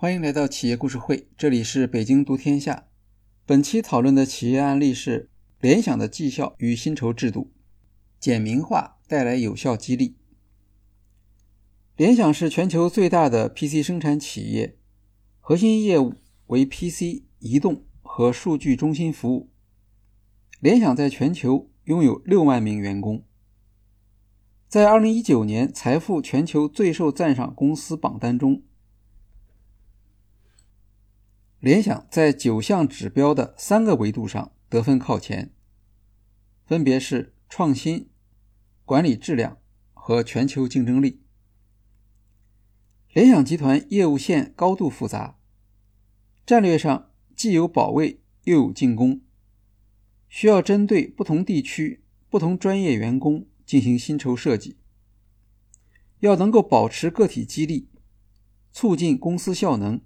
欢迎来到企业故事会，这里是北京读天下。本期讨论的企业案例是联想的绩效与薪酬制度，简明化带来有效激励。联想是全球最大的 PC 生产企业，核心业务为 PC、移动和数据中心服务。联想在全球拥有六万名员工，在2019年财富全球最受赞赏公司榜单中。联想在九项指标的三个维度上得分靠前，分别是创新、管理质量和全球竞争力。联想集团业务线高度复杂，战略上既有保卫又有进攻，需要针对不同地区、不同专业员工进行薪酬设计，要能够保持个体激励，促进公司效能。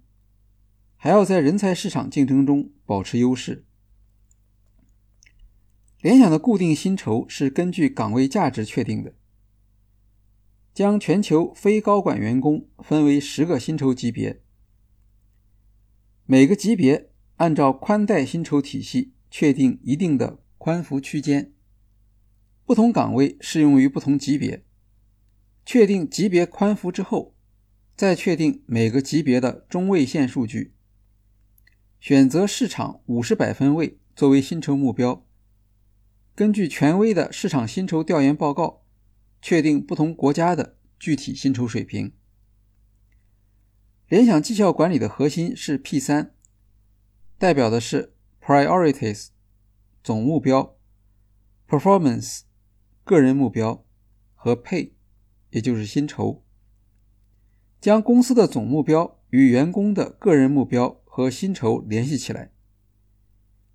还要在人才市场竞争中保持优势。联想的固定薪酬是根据岗位价值确定的，将全球非高管员工分为十个薪酬级别，每个级别按照宽带薪酬体系确定一定的宽幅区间，不同岗位适用于不同级别。确定级别宽幅之后，再确定每个级别的中位线数据。选择市场五十百分位作为薪酬目标，根据权威的市场薪酬调研报告，确定不同国家的具体薪酬水平。联想绩效管理的核心是 P 三，代表的是 Priorities 总目标、Performance 个人目标和 Pay 也就是薪酬，将公司的总目标与员工的个人目标。和薪酬联系起来。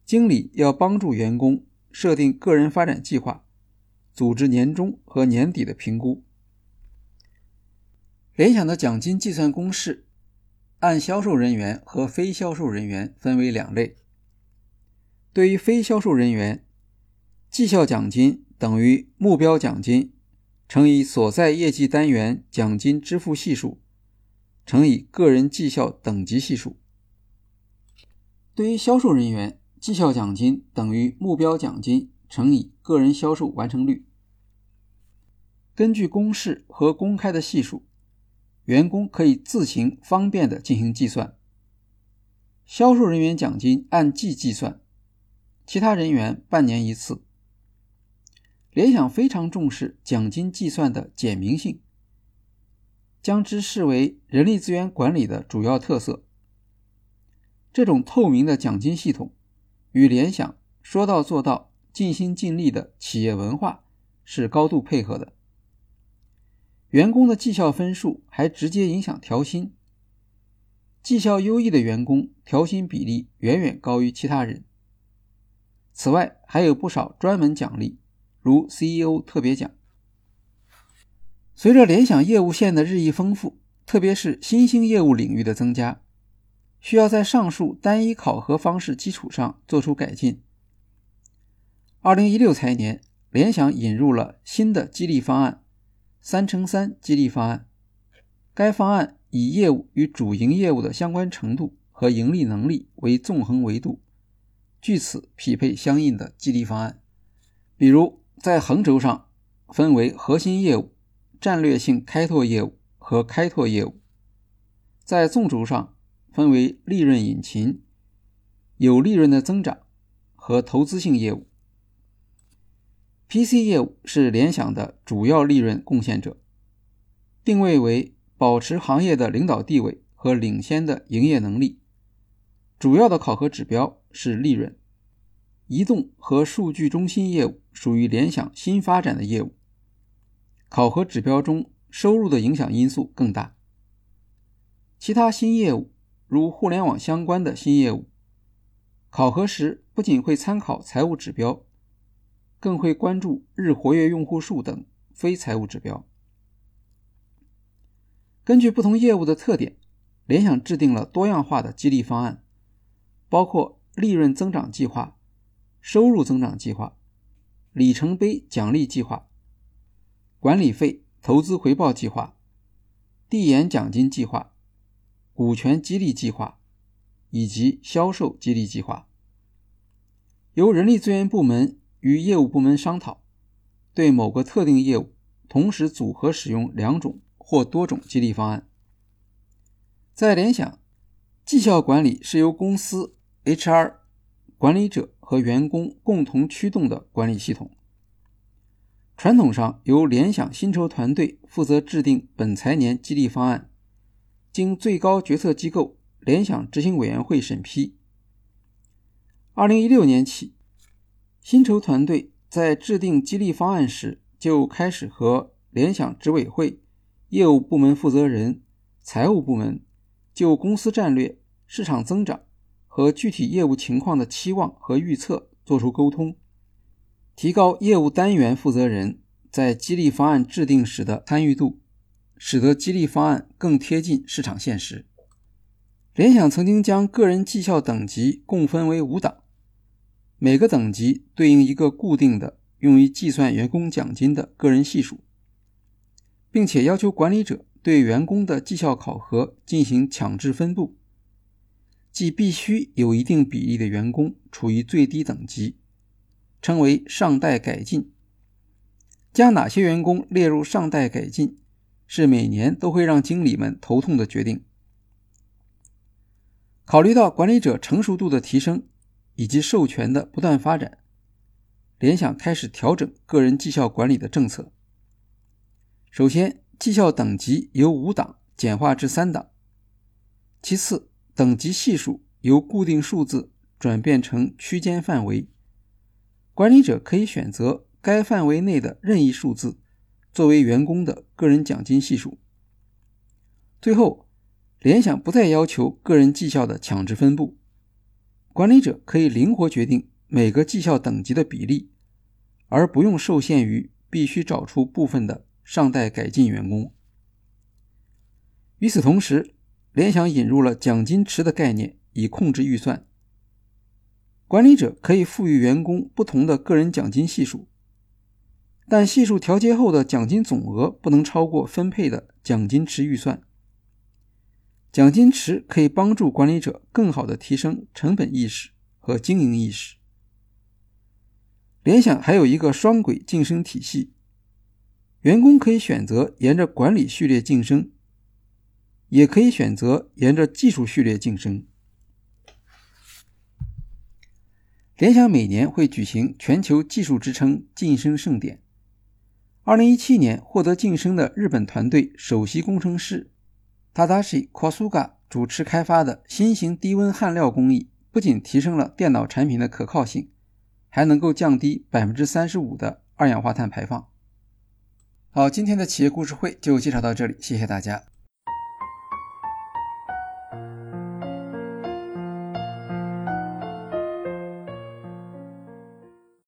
经理要帮助员工设定个人发展计划，组织年终和年底的评估。联想的奖金计算公式按销售人员和非销售人员分为两类。对于非销售人员，绩效奖金等于目标奖金乘以所在业绩单元奖金支付系数乘以个人绩效等级系数。对于销售人员，绩效奖金等于目标奖金乘以个人销售完成率。根据公式和公开的系数，员工可以自行方便的进行计算。销售人员奖金按季计算，其他人员半年一次。联想非常重视奖金计算的简明性，将之视为人力资源管理的主要特色。这种透明的奖金系统与联想说到做到、尽心尽力的企业文化是高度配合的。员工的绩效分数还直接影响调薪，绩效优异的员工调薪比例远远高于其他人。此外，还有不少专门奖励，如 CEO 特别奖。随着联想业务线的日益丰富，特别是新兴业务领域的增加。需要在上述单一考核方式基础上做出改进。二零一六财年，联想引入了新的激励方案——三乘三激励方案。该方案以业务与主营业务的相关程度和盈利能力为纵横维度，据此匹配相应的激励方案。比如，在横轴上分为核心业务、战略性开拓业务和开拓业务；在纵轴上。分为利润引擎、有利润的增长和投资性业务。PC 业务是联想的主要利润贡献者，定位为保持行业的领导地位和领先的营业能力。主要的考核指标是利润。移动和数据中心业务属于联想新发展的业务，考核指标中收入的影响因素更大。其他新业务。如互联网相关的新业务，考核时不仅会参考财务指标，更会关注日活跃用户数等非财务指标。根据不同业务的特点，联想制定了多样化的激励方案，包括利润增长计划、收入增长计划、里程碑奖励计划、管理费投资回报计划、递延奖金计划。股权激励计划以及销售激励计划。由人力资源部门与业务部门商讨，对某个特定业务同时组合使用两种或多种激励方案。在联想，绩效管理是由公司 HR 管理者和员工共同驱动的管理系统。传统上，由联想薪酬团队负责制定本财年激励方案，经最高决策机构联想执行委员会审批。二零一六年起，薪酬团队在制定激励方案时，就开始和联想执委会、业务部门负责人、财务部门就公司战略、市场增长和具体业务情况的期望和预测作出沟通，提高业务单元负责人在激励方案制定时的参与度，使得激励方案更贴近市场现实。联想曾经将个人绩效等级共分为五档。每个等级对应一个固定的用于计算员工奖金的个人系数，并且要求管理者对员工的绩效考核进行强制分布，即必须有一定比例的员工处于最低等级，称为上代改进。将哪些员工列入上代改进，是每年都会让经理们头痛的决定。考虑到管理者成熟度的提升。以及授权的不断发展，联想开始调整个人绩效管理的政策。首先，绩效等级由五档简化至三档；其次，等级系数由固定数字转变成区间范围，管理者可以选择该范围内的任意数字作为员工的个人奖金系数。最后，联想不再要求个人绩效的强制分布。管理者可以灵活决定每个绩效等级的比例，而不用受限于必须找出部分的上代改进员工。与此同时，联想引入了奖金池的概念，以控制预算。管理者可以赋予员工不同的个人奖金系数，但系数调节后的奖金总额不能超过分配的奖金池预算。奖金池可以帮助管理者更好地提升成本意识和经营意识。联想还有一个双轨晋升体系，员工可以选择沿着管理序列晋升，也可以选择沿着技术序列晋升。联想每年会举行全球技术支撑晋升盛典。二零一七年获得晋升的日本团队首席工程师。Tadashi Kosuga 主持开发的新型低温焊料工艺，不仅提升了电脑产品的可靠性，还能够降低百分之三十五的二氧化碳排放。好，今天的企业故事会就介绍到这里，谢谢大家。